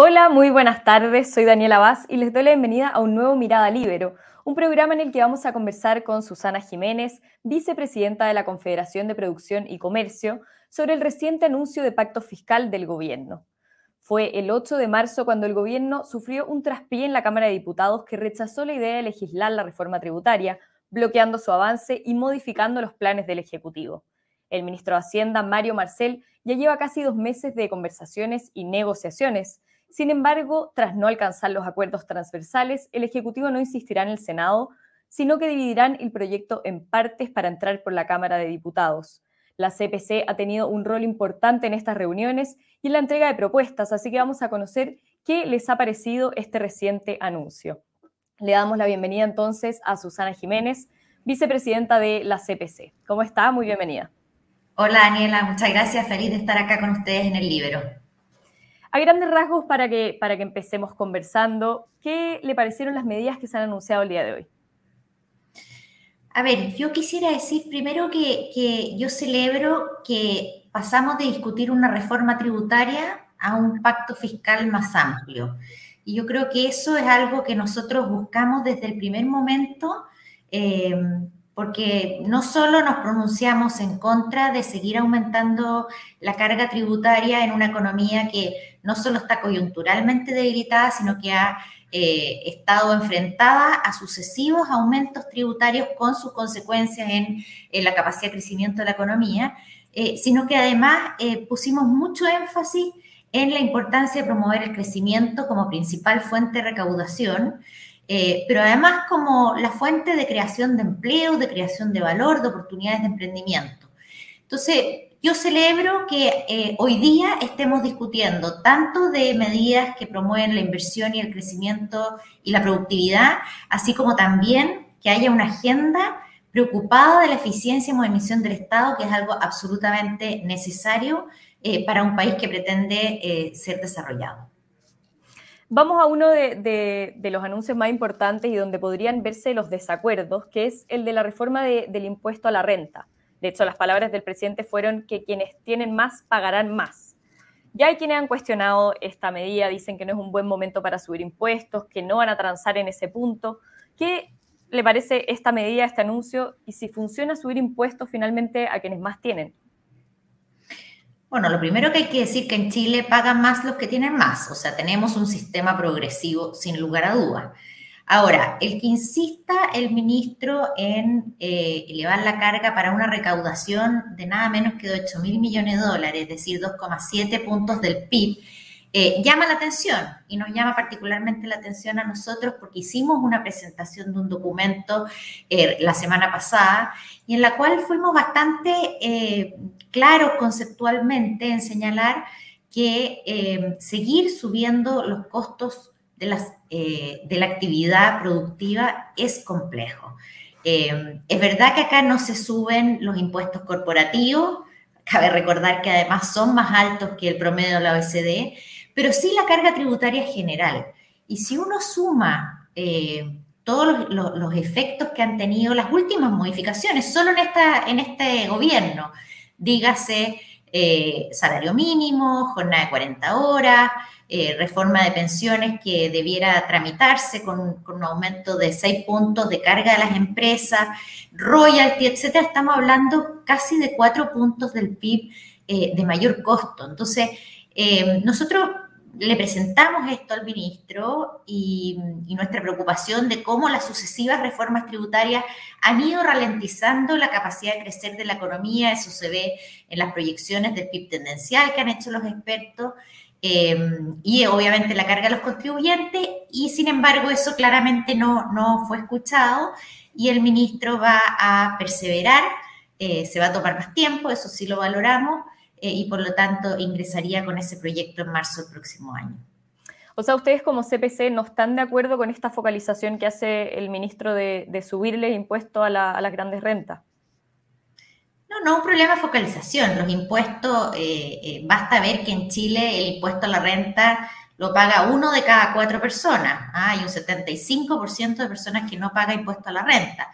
Hola, muy buenas tardes. Soy Daniela Vaz y les doy la bienvenida a un nuevo Mirada Libero, un programa en el que vamos a conversar con Susana Jiménez, vicepresidenta de la Confederación de Producción y Comercio, sobre el reciente anuncio de pacto fiscal del gobierno. Fue el 8 de marzo cuando el gobierno sufrió un traspié en la Cámara de Diputados que rechazó la idea de legislar la reforma tributaria, bloqueando su avance y modificando los planes del Ejecutivo. El ministro de Hacienda, Mario Marcel, ya lleva casi dos meses de conversaciones y negociaciones sin embargo, tras no alcanzar los acuerdos transversales, el Ejecutivo no insistirá en el Senado, sino que dividirán el proyecto en partes para entrar por la Cámara de Diputados. La CPC ha tenido un rol importante en estas reuniones y en la entrega de propuestas, así que vamos a conocer qué les ha parecido este reciente anuncio. Le damos la bienvenida entonces a Susana Jiménez, vicepresidenta de la CPC. ¿Cómo está? Muy bienvenida. Hola Daniela, muchas gracias. Feliz de estar acá con ustedes en el Libro. A grandes rasgos, para que, para que empecemos conversando, ¿qué le parecieron las medidas que se han anunciado el día de hoy? A ver, yo quisiera decir primero que, que yo celebro que pasamos de discutir una reforma tributaria a un pacto fiscal más amplio. Y yo creo que eso es algo que nosotros buscamos desde el primer momento, eh, porque no solo nos pronunciamos en contra de seguir aumentando la carga tributaria en una economía que no solo está coyunturalmente debilitada, sino que ha eh, estado enfrentada a sucesivos aumentos tributarios con sus consecuencias en, la capacidad de crecimiento de la economía, eh, sino que además eh, pusimos mucho énfasis en la importancia de promover el crecimiento como principal fuente de recaudación pero además como la fuente de creación de empleo, de creación de valor, de oportunidades de emprendimiento. Entonces, yo celebro que eh, hoy día estemos discutiendo tanto de medidas que promueven la inversión y el crecimiento y la productividad, así como también que haya una agenda preocupada de la eficiencia y modernización del Estado, que es algo absolutamente necesario eh, para un país que pretende ser desarrollado. Vamos a uno de, los anuncios más importantes y donde podrían verse los desacuerdos, que es el de la reforma del impuesto a la renta. De hecho, las palabras del presidente fueron que quienes tienen más pagarán más. Ya hay quienes han cuestionado esta medida, dicen que no es un buen momento para subir impuestos, que no van a transar en ese punto. ¿Qué le parece esta medida, este anuncio, y si funciona subir impuestos finalmente a quienes más tienen? Bueno, lo primero que hay que decir que en Chile pagan más los que tienen más, o sea, tenemos un sistema progresivo sin lugar a dudas. Ahora, el que insista el ministro en eh, elevar la carga para una recaudación de nada menos que de 8 mil millones de dólares, es decir, 2,7 puntos del PIB, eh, llama la atención y nos llama particularmente la atención a nosotros porque hicimos una presentación de un documento eh, la semana pasada y en la cual fuimos bastante claros conceptualmente en señalar que seguir subiendo los costos de, las, de la actividad productiva es complejo. es verdad que acá no se suben los impuestos corporativos, cabe recordar que además son más altos que el promedio de la OECD, pero sí la carga tributaria general. Y si uno suma eh, todos los, efectos que han tenido las últimas modificaciones, solo en, esta, en este gobierno, dígase eh, salario mínimo, jornada de 40 horas, eh, reforma de pensiones que debiera tramitarse con, un aumento de 6 puntos de carga de las empresas, royalty, etcétera, estamos hablando casi de 4 puntos del PIB de mayor costo. Entonces, nosotros le presentamos esto al ministro y, nuestra preocupación de cómo las sucesivas reformas tributarias han ido ralentizando la capacidad de crecer de la economía, eso se ve en las proyecciones del PIB tendencial que han hecho los expertos. Em, y obviamente la carga de los contribuyentes, y sin embargo eso claramente no, no fue escuchado y el ministro va a perseverar, eh, se va a tomar más tiempo, eso sí lo valoramos, eh, y por lo tanto ingresaría con ese proyecto en marzo del próximo año. O sea, ustedes como CPC no están de acuerdo con esta focalización que hace el ministro de, de subirle impuestos a, las grandes rentas. No, no un problema de focalización. Los impuestos, eh, eh, basta ver que en Chile el impuesto a la renta lo paga uno de cada cuatro personas. ¿ah? Hay un 75% de personas que no paga impuesto a la renta.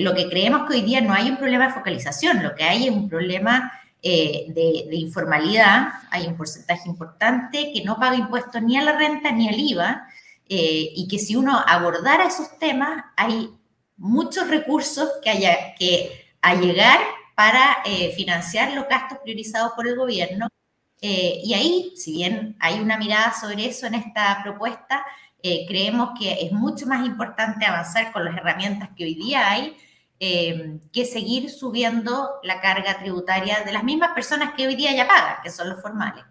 lo que creemos que hoy día no hay un problema de focalización, lo que hay es un problema eh, de, informalidad, hay un porcentaje importante que no paga impuestos ni a la renta ni al IVA, eh, y que si uno abordara esos temas, hay muchos recursos que haya que allegar para eh, financiar los gastos priorizados por el gobierno. y ahí, si bien hay una mirada sobre eso en esta propuesta, creemos que es mucho más importante avanzar con las herramientas que hoy día hay eh, que seguir subiendo la carga tributaria de las mismas personas que hoy día ya pagan, que son los formales.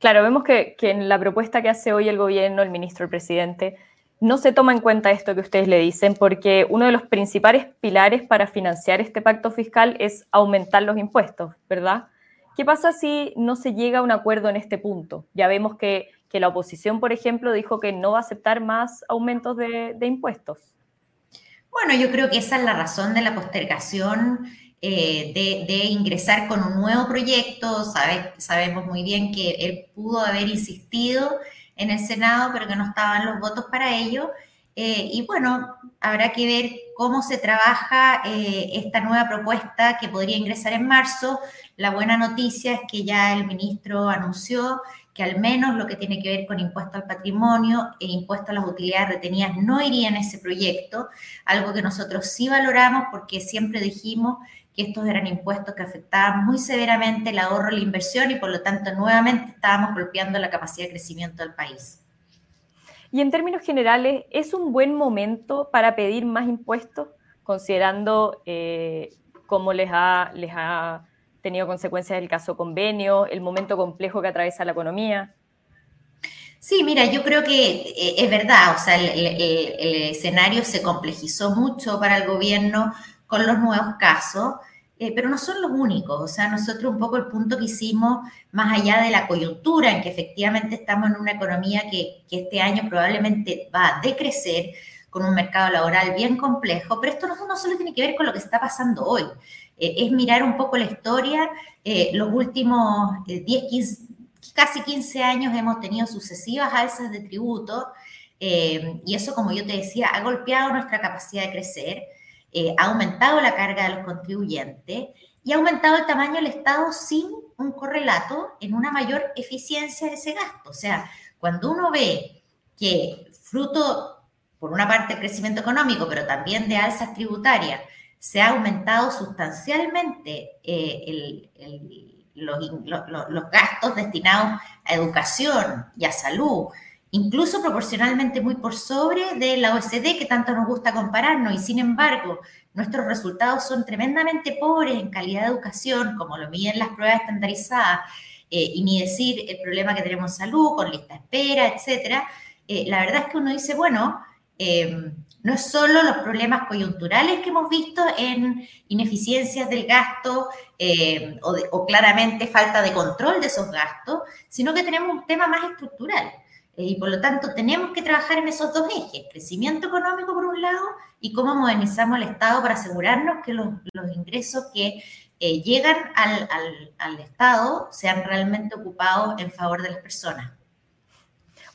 Claro, vemos que, en la propuesta que hace hoy el gobierno, el ministro, el presidente, no se toma en cuenta esto que ustedes le dicen, porque uno de los principales pilares para financiar este pacto fiscal es aumentar los impuestos, ¿verdad? ¿Qué pasa si no se llega a un acuerdo en este punto? Ya vemos que, la oposición, por ejemplo, dijo que no va a aceptar más aumentos de impuestos. Bueno, yo creo que esa es la razón de la postergación eh, de, ingresar con un nuevo proyecto. sabemos muy bien que él pudo haber insistido en el Senado, pero que no estaban los votos para ello. Eh, y bueno, habrá que ver cómo se trabaja eh, esta nueva propuesta que podría ingresar en marzo. La buena noticia es que ya el ministro anunció que al menos lo que tiene que ver con impuesto al patrimonio e impuesto a las utilidades retenidas no iría en ese proyecto, algo que nosotros sí valoramos porque siempre dijimos que estos eran impuestos que afectaban muy severamente el ahorro la inversión y por lo tanto nuevamente estábamos golpeando la capacidad de crecimiento del país. Y en términos generales, ¿es un buen momento para pedir más impuestos, considerando eh, cómo les ha, les ha tenido consecuencias el caso convenio, el momento complejo que atraviesa la economía. Sí, mira, yo creo que eh, es verdad, o sea, el, escenario se complejizó mucho para el gobierno con los nuevos casos, eh, pero no son los únicos, o sea, nosotros un poco el punto que hicimos, más allá de la coyuntura, en que efectivamente estamos en una economía que, que este año probablemente va a decrecer, con un mercado laboral bien complejo, pero esto no, no solo tiene que ver con lo que está pasando hoy, eh, es mirar un poco la historia. Eh, los últimos 10, eh, 15, casi 15 años hemos tenido sucesivas alzas de tributo y eso, como yo te decía, ha golpeado nuestra capacidad de crecer, ha aumentado la carga de los contribuyentes y ha aumentado el tamaño del Estado sin un correlato en una mayor eficiencia de ese gasto. O sea, cuando uno ve que fruto, por una parte, del crecimiento económico, pero también de alzas tributarias, se ha aumentado sustancialmente eh, los, gastos destinados a educación y a salud, incluso proporcionalmente muy por sobre de la OECD que tanto nos gusta compararnos y sin embargo nuestros resultados son tremendamente pobres en calidad de educación, como lo miden las pruebas estandarizadas, eh, y ni decir el problema que tenemos en salud, con lista de espera, etcétera. Eh, la verdad es que uno dice, bueno, no es solo los problemas coyunturales que hemos visto en ineficiencias del gasto eh, o, claramente falta de control de esos gastos, sino que tenemos un tema más estructural. Eh, y por lo tanto tenemos que trabajar en esos dos ejes, crecimiento económico por un lado y cómo modernizamos el Estado para asegurarnos que los, ingresos que eh, llegan al, al Estado sean realmente ocupados en favor de las personas.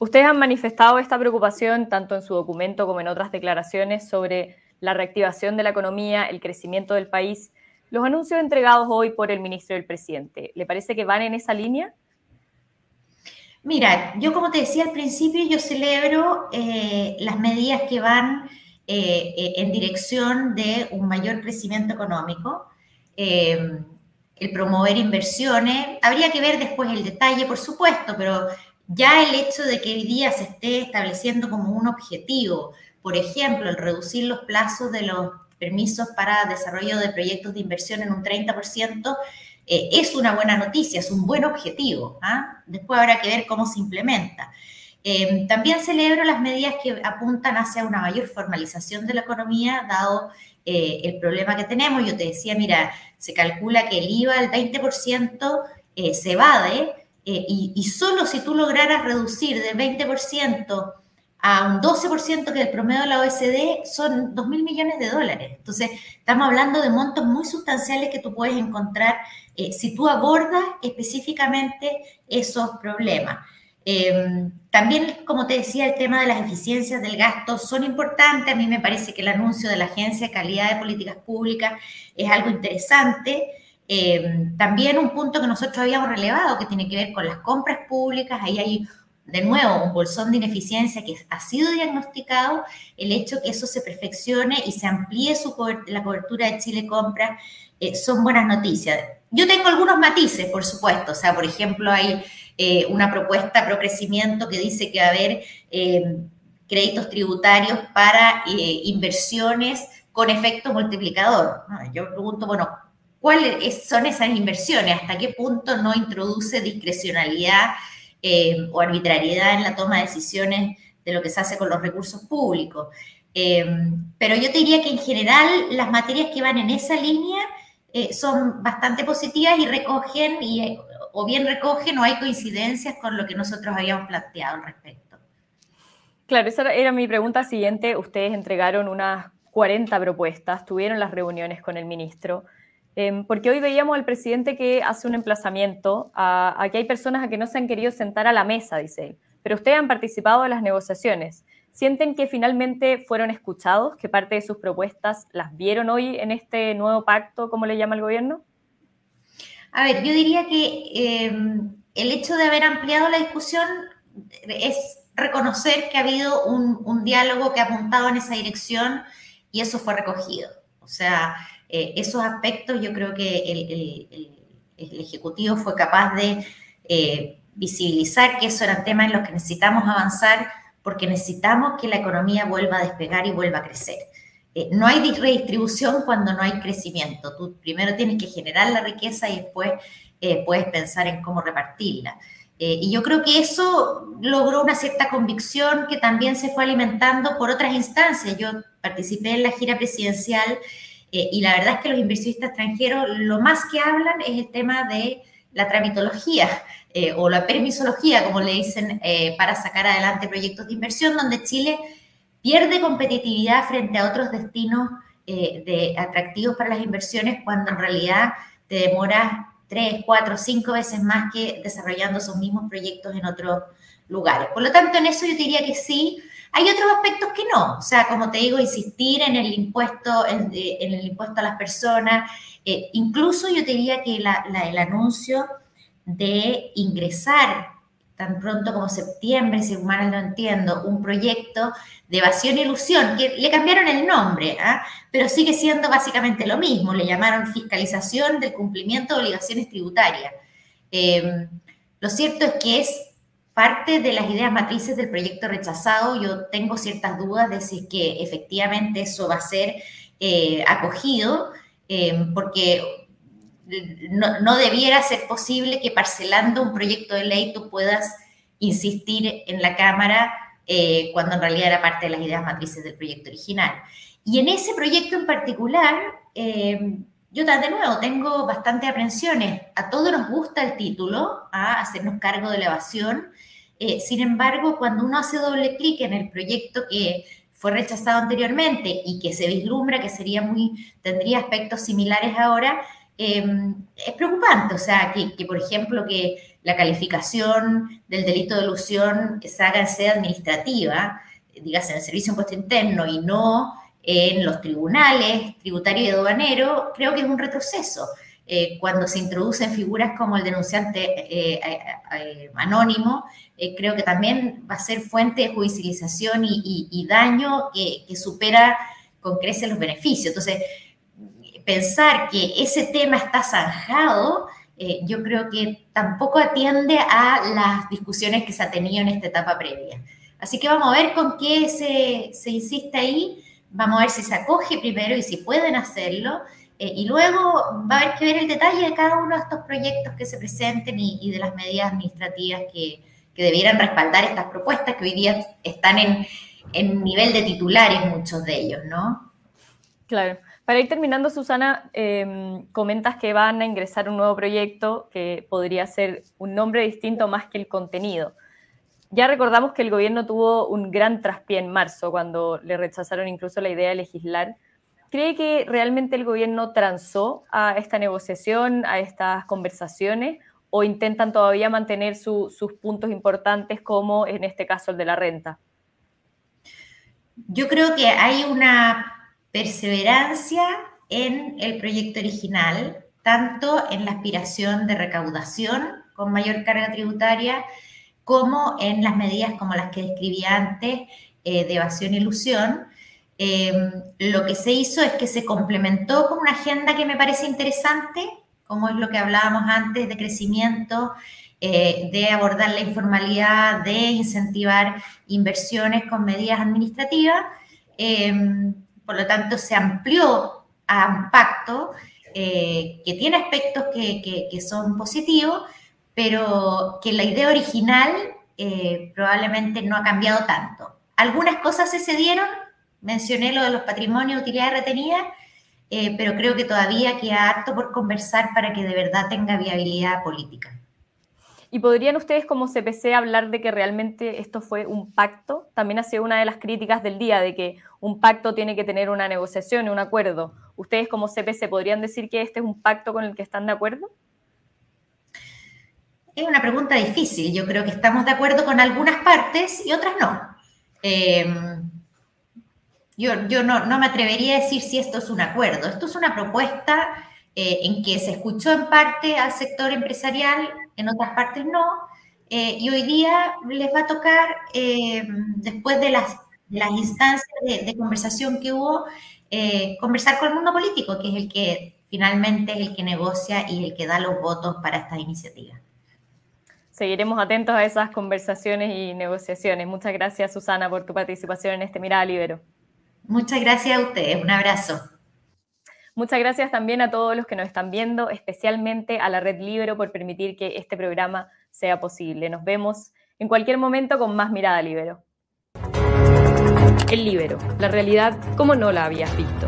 Ustedes han manifestado esta preocupación tanto en su documento como en otras declaraciones sobre la reactivación de la economía, el crecimiento del país. Los anuncios entregados hoy por el ministro del presidente, ¿le parece que van en esa línea? Mira, yo como te decía al principio, yo celebro eh, las medidas que van eh, eh, en dirección de un mayor crecimiento económico, el promover inversiones. Habría que ver después el detalle, por supuesto, pero ya el hecho de que hoy día se esté estableciendo como un objetivo, por ejemplo, el reducir los plazos de los permisos para desarrollo de proyectos de inversión en un 30%, eh, es una buena noticia, es un buen objetivo. ¿ah? Después habrá que ver cómo se implementa. Eh, también celebro las medidas que apuntan hacia una mayor formalización de la economía, dado eh, el problema que tenemos. Yo te decía, mira, se calcula que el IVA, el 20%, se evade eh, y, solo si tú lograras reducir de 20% a un 12% que el promedio de la OECD son 2 mil millones de dólares. Entonces, estamos hablando de montos muy sustanciales que tú puedes encontrar eh, si tú abordas específicamente esos problemas. Em, también, como te decía, el tema de las eficiencias del gasto son importantes. A mí me parece que el anuncio de la Agencia de Calidad de Políticas Públicas es algo interesante. Eh, también un punto que nosotros habíamos relevado que tiene que ver con las compras públicas, ahí hay de nuevo un bolsón de ineficiencia que ha sido diagnosticado, el hecho que eso se perfeccione y se amplíe la cobertura de Chile Compra eh, son buenas noticias. Yo tengo algunos matices, por supuesto, o sea, por ejemplo, hay eh, una propuesta pro crecimiento que dice que va a haber créditos tributarios para inversiones con efecto multiplicador. Yo pregunto, bueno, ¿cuáles son esas inversiones? ¿Hasta qué punto no introduce discrecionalidad eh, o arbitrariedad en la toma de decisiones de lo que se hace con los recursos públicos? Eh, pero yo te diría que en general las materias que van en esa línea eh, son bastante positivas y recogen, y, o bien recogen o hay coincidencias con lo que nosotros habíamos planteado al respecto. Claro, esa era mi pregunta siguiente. Ustedes entregaron unas 40 propuestas, tuvieron las reuniones con el ministro, porque hoy veíamos al presidente que hace un emplazamiento a, que hay personas a que no se han querido sentar a la mesa, dice él, pero ustedes han participado en las negociaciones. ¿Sienten que finalmente fueron escuchados, que parte de sus propuestas las vieron hoy en este nuevo pacto, como le llama el gobierno? A ver, yo diría que em, el hecho de haber ampliado la discusión es reconocer que ha habido un, un diálogo que ha apuntado en esa dirección y eso fue recogido. O sea, eh, esos aspectos yo creo que el, Ejecutivo fue capaz de eh, visibilizar que esos eran temas en los que necesitamos avanzar porque necesitamos que la economía vuelva a despegar y vuelva a crecer. Eh, no hay redistribución cuando no hay crecimiento. Tú primero tienes que generar la riqueza y después puedes pensar en cómo repartirla. Eh, y yo creo que eso logró una cierta convicción que también se fue alimentando por otras instancias. Yo participé en la gira presidencial eh, y la verdad es que los inversionistas extranjeros lo más que hablan es el tema de la tramitología eh, o la permisología, como le dicen, para sacar adelante proyectos de inversión, donde Chile pierde competitividad frente a otros destinos de, atractivos para las inversiones cuando en realidad te demoras tres, cuatro, cinco veces más que desarrollando esos mismos proyectos en otros lugares. Por lo tanto, en eso yo diría que sí. Hay otros aspectos que no, o sea, como te digo, insistir en el impuesto, en, el impuesto a las personas, eh, incluso yo diría que el anuncio de ingresar tan pronto como septiembre, si mal no entiendo, un proyecto de evasión e ilusión, que le cambiaron el nombre, ¿ah? pero sigue siendo básicamente lo mismo, le llamaron fiscalización del cumplimiento de obligaciones tributarias. Em, lo cierto es que es parte de las ideas matrices del proyecto rechazado. Yo tengo ciertas dudas de si que efectivamente eso va a ser eh, acogido, em, porque no, debiera ser posible que parcelando un proyecto de ley tú puedas insistir en la Cámara eh, cuando en realidad era parte de las ideas matrices del proyecto original. Y en ese proyecto en particular, eh, yo de nuevo tengo bastante aprensiones. A todos nos gusta el título, a hacernos cargo de la evasión. Eh, sin embargo, cuando uno hace doble clic en el proyecto que fue rechazado anteriormente y que se vislumbra que sería muy, tendría aspectos similares ahora, Em, es preocupante, o sea, que, por ejemplo que la calificación del delito de ilusión se haga en sede administrativa, digas en el servicio impuesto interno y no en los tribunales tributario y aduanero, creo que es un retroceso. Eh, cuando se introducen figuras como el denunciante eh, eh, anónimo, creo que también va a ser fuente de judicialización y, daño que, que supera con creces los beneficios. Entonces, pensar que ese tema está zanjado, eh, yo creo que tampoco atiende a las discusiones que se ha tenido en esta etapa previa. Así que vamos a ver con qué se, se insiste ahí, vamos a ver si se acoge primero y si pueden hacerlo, eh, y luego va a haber que ver el detalle de cada uno de estos proyectos que se presenten y, de las medidas administrativas que, que, debieran respaldar estas propuestas que hoy día están en, en nivel de titulares muchos de ellos, ¿no? Claro. Para ir terminando, Susana, em, comentas que van a ingresar un nuevo proyecto que podría ser un nombre distinto más que el contenido. Ya recordamos que el gobierno tuvo un gran traspié en marzo cuando le rechazaron incluso la idea de legislar. ¿Cree que realmente el gobierno transó a esta negociación, a estas conversaciones, o intentan todavía mantener sus puntos importantes como en este caso el de la renta? Yo creo que hay una perseverancia en el proyecto original. tanto en la aspiración de recaudación con mayor carga tributaria, como en las medidas como las que describí antes eh, de evasión e ilusión. Em, lo que se hizo es que se complementó con una agenda que me parece interesante, como es lo que hablábamos antes de crecimiento, eh, de abordar la informalidad, de incentivar inversiones con medidas administrativas. Em, por lo tanto, se amplió a un pacto eh, que tiene aspectos que son positivos, pero que la idea original eh, probablemente no ha cambiado tanto. Algunas cosas se cedieron, mencioné lo de los patrimonios de utilidad retenida, eh, pero creo que todavía queda harto por conversar para que de verdad tenga viabilidad política. ¿Y podrían ustedes como CPC hablar de que realmente esto fue un pacto? También ha sido una de las críticas del día, de que un pacto tiene que tener una negociación, un acuerdo. ¿Ustedes como CPC podrían decir que este es un pacto con el que están de acuerdo? Es una pregunta difícil. Yo creo que estamos de acuerdo con algunas partes y otras no. Em, yo, no, me atrevería a decir si esto es un acuerdo. Esto es una propuesta eh, en que se escuchó en parte al sector empresarial, en otras partes no. Eh, y hoy día les va a tocar, em, después de las, las instancias de, de, conversación que hubo, eh, conversar con el mundo político, que es el que finalmente es el que negocia y el que da los votos para estas iniciativas seguiremos atentos a esas conversaciones y negociaciones. Muchas gracias, Susana, por tu participación en este Mirada Libero. Muchas gracias a ustedes. Un abrazo. Muchas gracias también a todos los que nos están viendo, especialmente a la Red Libero por permitir que este programa sea posible. Nos vemos en cualquier momento con más Mirada Libero. El Libero, la realidad como no la habías visto.